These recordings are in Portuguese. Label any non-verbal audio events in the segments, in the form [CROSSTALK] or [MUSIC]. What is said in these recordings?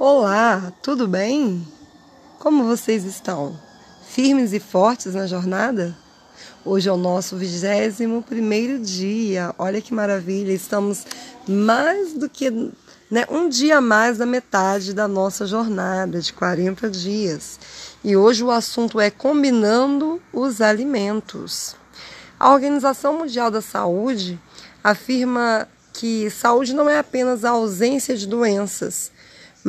Olá, tudo bem? Como vocês estão? Firmes e fortes na jornada? Hoje é o nosso 21 primeiro dia. Olha que maravilha! Estamos mais do que né, um dia a mais da metade da nossa jornada de 40 dias. E hoje o assunto é combinando os alimentos. A Organização Mundial da Saúde afirma que saúde não é apenas a ausência de doenças,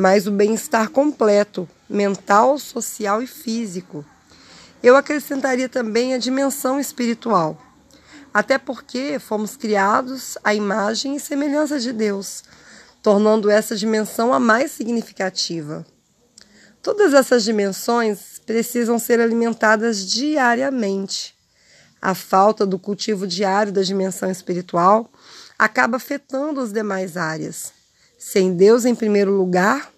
mas o bem-estar completo, mental, social e físico. Eu acrescentaria também a dimensão espiritual, até porque fomos criados à imagem e semelhança de Deus, tornando essa dimensão a mais significativa. Todas essas dimensões precisam ser alimentadas diariamente. A falta do cultivo diário da dimensão espiritual acaba afetando as demais áreas. Sem Deus em primeiro lugar,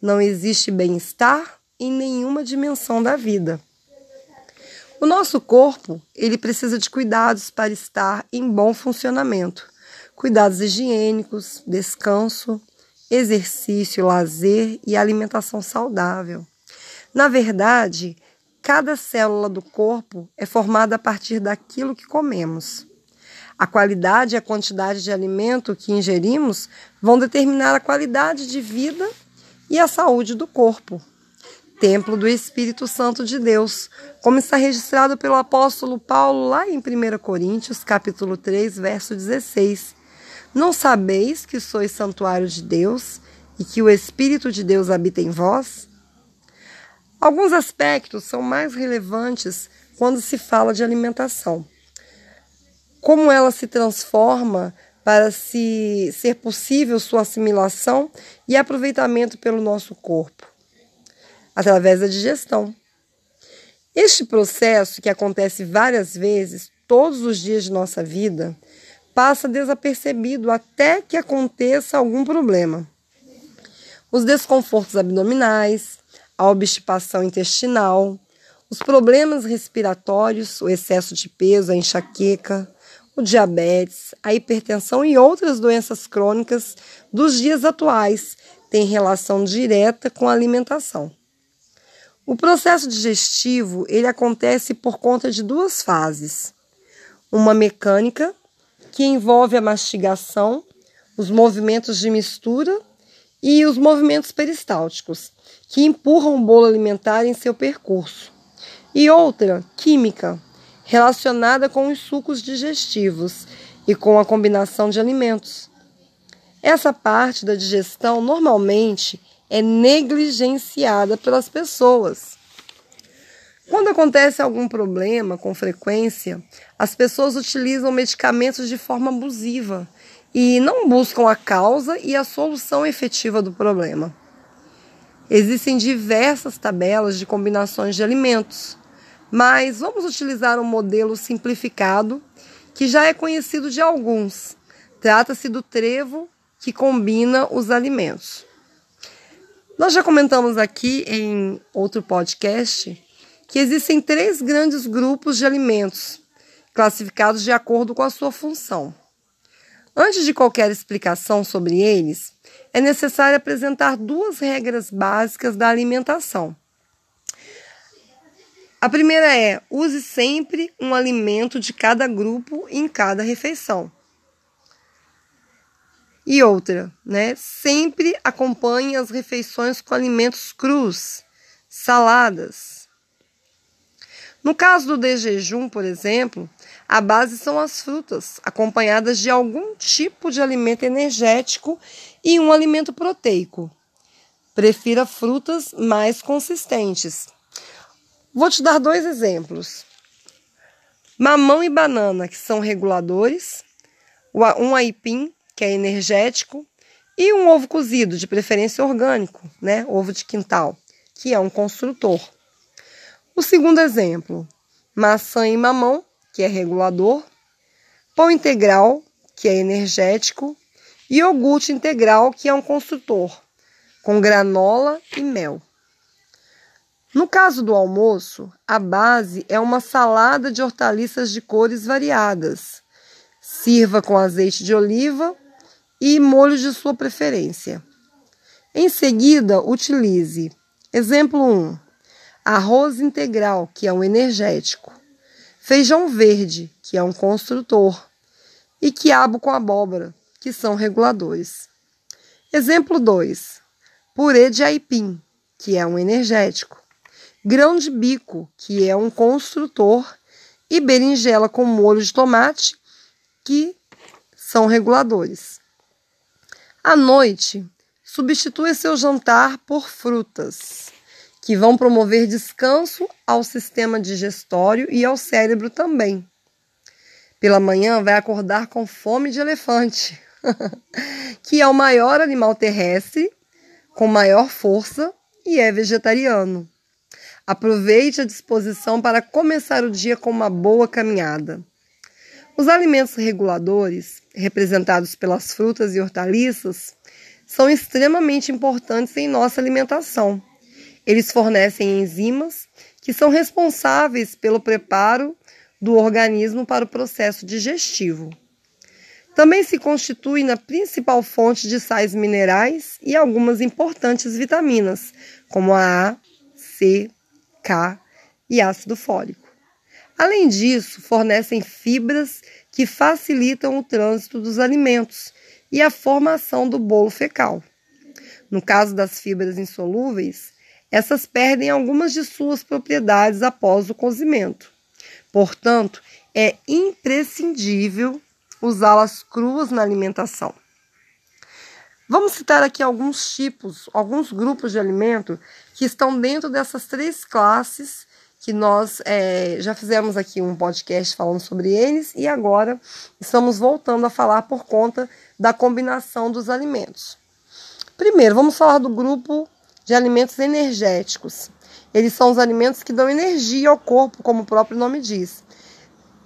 não existe bem-estar em nenhuma dimensão da vida. O nosso corpo, ele precisa de cuidados para estar em bom funcionamento. Cuidados higiênicos, descanso, exercício, lazer e alimentação saudável. Na verdade, cada célula do corpo é formada a partir daquilo que comemos. A qualidade e a quantidade de alimento que ingerimos vão determinar a qualidade de vida e a saúde do corpo. Templo do Espírito Santo de Deus, como está registrado pelo apóstolo Paulo lá em 1 Coríntios, capítulo 3, verso 16. Não sabeis que sois santuário de Deus e que o Espírito de Deus habita em vós? Alguns aspectos são mais relevantes quando se fala de alimentação como ela se transforma para se ser possível sua assimilação e aproveitamento pelo nosso corpo, através da digestão. Este processo, que acontece várias vezes, todos os dias de nossa vida, passa desapercebido até que aconteça algum problema. Os desconfortos abdominais, a obstipação intestinal, os problemas respiratórios, o excesso de peso, a enxaqueca, o diabetes, a hipertensão e outras doenças crônicas dos dias atuais têm relação direta com a alimentação. O processo digestivo ele acontece por conta de duas fases: uma mecânica que envolve a mastigação, os movimentos de mistura e os movimentos peristálticos, que empurram o bolo alimentar em seu percurso, e outra química relacionada com os sucos digestivos e com a combinação de alimentos. Essa parte da digestão normalmente é negligenciada pelas pessoas. Quando acontece algum problema com frequência, as pessoas utilizam medicamentos de forma abusiva e não buscam a causa e a solução efetiva do problema. Existem diversas tabelas de combinações de alimentos mas vamos utilizar um modelo simplificado que já é conhecido de alguns. Trata-se do trevo que combina os alimentos. Nós já comentamos aqui em outro podcast que existem três grandes grupos de alimentos, classificados de acordo com a sua função. Antes de qualquer explicação sobre eles, é necessário apresentar duas regras básicas da alimentação. A primeira é: use sempre um alimento de cada grupo em cada refeição. E outra, né? Sempre acompanhe as refeições com alimentos crus, saladas. No caso do desjejum, por exemplo, a base são as frutas, acompanhadas de algum tipo de alimento energético e um alimento proteico. Prefira frutas mais consistentes. Vou te dar dois exemplos. Mamão e banana, que são reguladores, um aipim, que é energético, e um ovo cozido, de preferência orgânico, né? Ovo de quintal, que é um construtor. O segundo exemplo, maçã e mamão, que é regulador, pão integral, que é energético, e iogurte integral, que é um construtor, com granola e mel. No caso do almoço, a base é uma salada de hortaliças de cores variadas. Sirva com azeite de oliva e molho de sua preferência. Em seguida, utilize exemplo 1: arroz integral, que é um energético, feijão verde, que é um construtor, e quiabo com abóbora, que são reguladores. Exemplo 2: purê de aipim, que é um energético, grão de bico, que é um construtor, e berinjela com molho de tomate, que são reguladores. À noite, substitua seu jantar por frutas, que vão promover descanso ao sistema digestório e ao cérebro também. Pela manhã, vai acordar com fome de elefante, [LAUGHS] que é o maior animal terrestre, com maior força e é vegetariano. Aproveite a disposição para começar o dia com uma boa caminhada. Os alimentos reguladores, representados pelas frutas e hortaliças, são extremamente importantes em nossa alimentação. Eles fornecem enzimas que são responsáveis pelo preparo do organismo para o processo digestivo. Também se constitui na principal fonte de sais minerais e algumas importantes vitaminas, como a A, C, K e ácido fólico. Além disso, fornecem fibras que facilitam o trânsito dos alimentos e a formação do bolo fecal. No caso das fibras insolúveis, essas perdem algumas de suas propriedades após o cozimento. Portanto, é imprescindível usá-las cruas na alimentação. Vamos citar aqui alguns tipos, alguns grupos de alimento que estão dentro dessas três classes que nós é, já fizemos aqui um podcast falando sobre eles e agora estamos voltando a falar por conta da combinação dos alimentos. Primeiro, vamos falar do grupo de alimentos energéticos. Eles são os alimentos que dão energia ao corpo, como o próprio nome diz.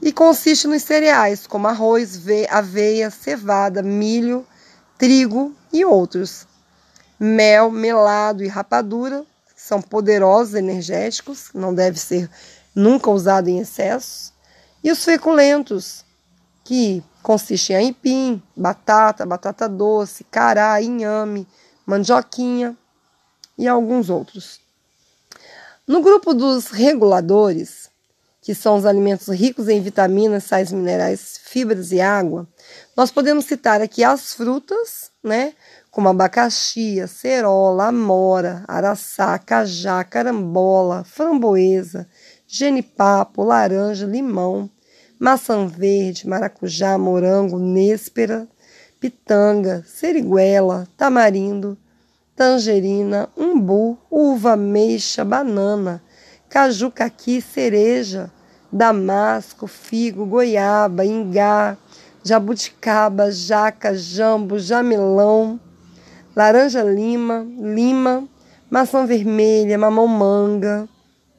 E consiste nos cereais, como arroz, aveia, cevada, milho, trigo e outros. Mel, melado e rapadura são poderosos energéticos, não deve ser nunca usado em excesso. E os feculentos, que consistem em aipim, batata, batata doce, cará, inhame, mandioquinha e alguns outros. No grupo dos reguladores, que são os alimentos ricos em vitaminas, sais minerais, fibras e água, nós podemos citar aqui as frutas, né? Como abacaxi, acerola, amora, araçá, cajá, carambola, framboesa, genipapo, laranja, limão, maçã verde, maracujá, morango, néspera, pitanga, seriguela, tamarindo, tangerina, umbu, uva, ameixa, banana, caju, caqui, cereja, damasco, figo, goiaba, ingá, jabuticaba, jaca, jambo, jamelão, laranja lima, maçã vermelha, mamão manga,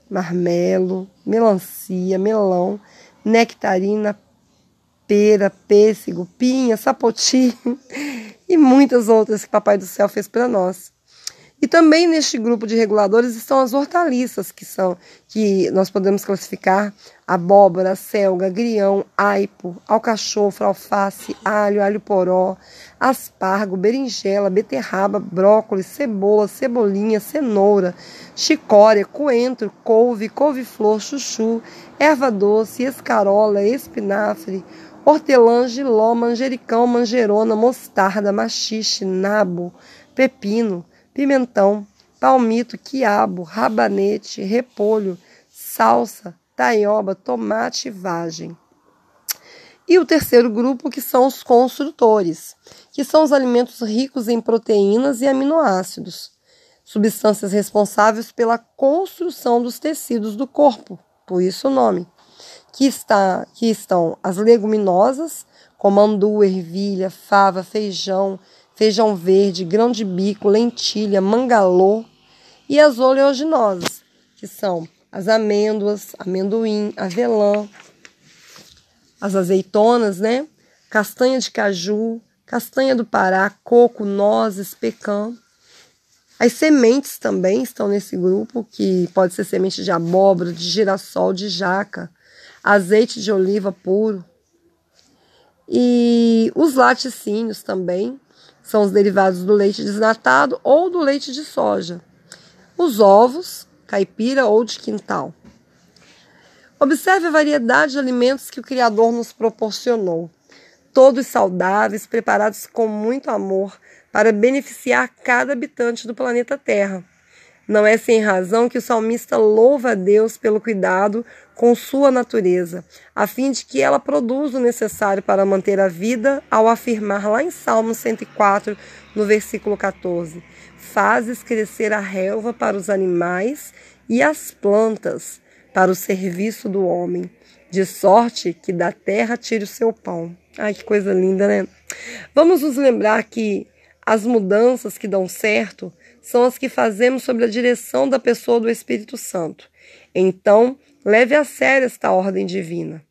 marmelo, melancia, melão, nectarina, pera, pêssego, pinha, sapoti [LAUGHS] e muitas outras que Papai do Céu fez para nós. E também neste grupo de reguladores estão as hortaliças, que são que nós podemos classificar abóbora, selga, grião, aipo, alcachofra, alface, alho, alho poró, aspargo, berinjela, beterraba, brócolis, cebola, cebolinha, cenoura, chicória, coentro, couve, couve-flor, chuchu, erva doce, escarola, espinafre, hortelã, giló, manjericão, manjerona, mostarda, machixe, nabo, pepino, pimentão, palmito, quiabo, rabanete, repolho, salsa, taioba, tomate e vagem. E o terceiro grupo, que são os construtores, que são os alimentos ricos em proteínas e aminoácidos, substâncias responsáveis pela construção dos tecidos do corpo, por isso o nome. Que, está, que estão as leguminosas, como andu, ervilha, fava, feijão, feijão verde, grão de bico, lentilha, mangalô e as oleaginosas, que são as amêndoas, amendoim, avelã, as azeitonas, né? Castanha de caju, castanha do Pará, coco, nozes, pecan. As sementes também estão nesse grupo, que pode ser semente de abóbora, de girassol, de jaca, azeite de oliva puro. E os laticínios também, São os derivados do leite desnatado ou do leite de soja. Os ovos, caipira ou de quintal. Observe a variedade de alimentos que o Criador nos proporcionou. Todos saudáveis, preparados com muito amor para beneficiar cada habitante do planeta Terra. Não é sem razão que o salmista louva a Deus pelo cuidado com sua natureza, a fim de que ela produza o necessário para manter a vida, ao afirmar lá em Salmo 104, no versículo 14: Fazes crescer a relva para os animais e as plantas para o serviço do homem, de sorte que da terra tire o seu pão. Ai, que coisa linda, né? Vamos nos lembrar que as mudanças que dão certo são as que fazemos sob a direção da pessoa do Espírito Santo. Então, leve a sério esta ordem divina.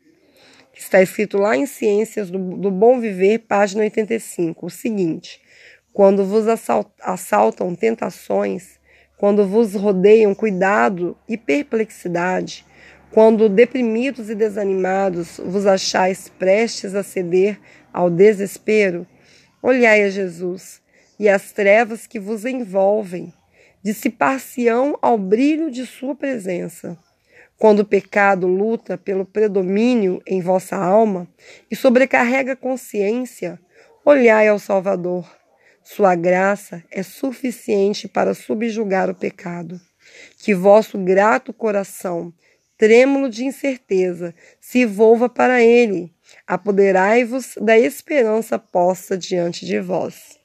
Está escrito lá em Ciências do, do Bom Viver, página 85, o seguinte: Quando vos assaltam tentações, quando vos rodeiam cuidado e perplexidade, quando deprimidos e desanimados vos achais prestes a ceder ao desespero, olhai a Jesus e as trevas que vos envolvem dissipar-se-ão ao brilho de sua presença. Quando o pecado luta pelo predomínio em vossa alma e sobrecarrega a consciência, olhai ao Salvador sua graça é suficiente para subjugar o pecado. Que vosso grato coração, trêmulo de incerteza, se volva para ele. Apoderai-vos da esperança posta diante de vós.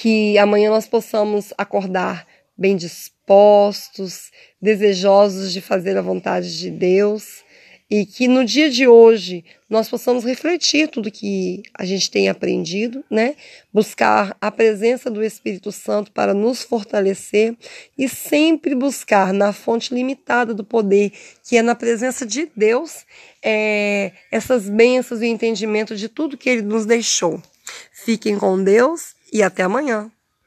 Que amanhã nós possamos acordar bem dispostos, desejosos de fazer a vontade de Deus e que no dia de hoje nós possamos refletir tudo que a gente tem aprendido, né? Buscar a presença do Espírito Santo para nos fortalecer e sempre buscar na fonte limitada do poder, que é na presença de Deus, é, essas bênçãos e entendimento de tudo que Ele nos deixou. Fiquem com Deus e até amanhã.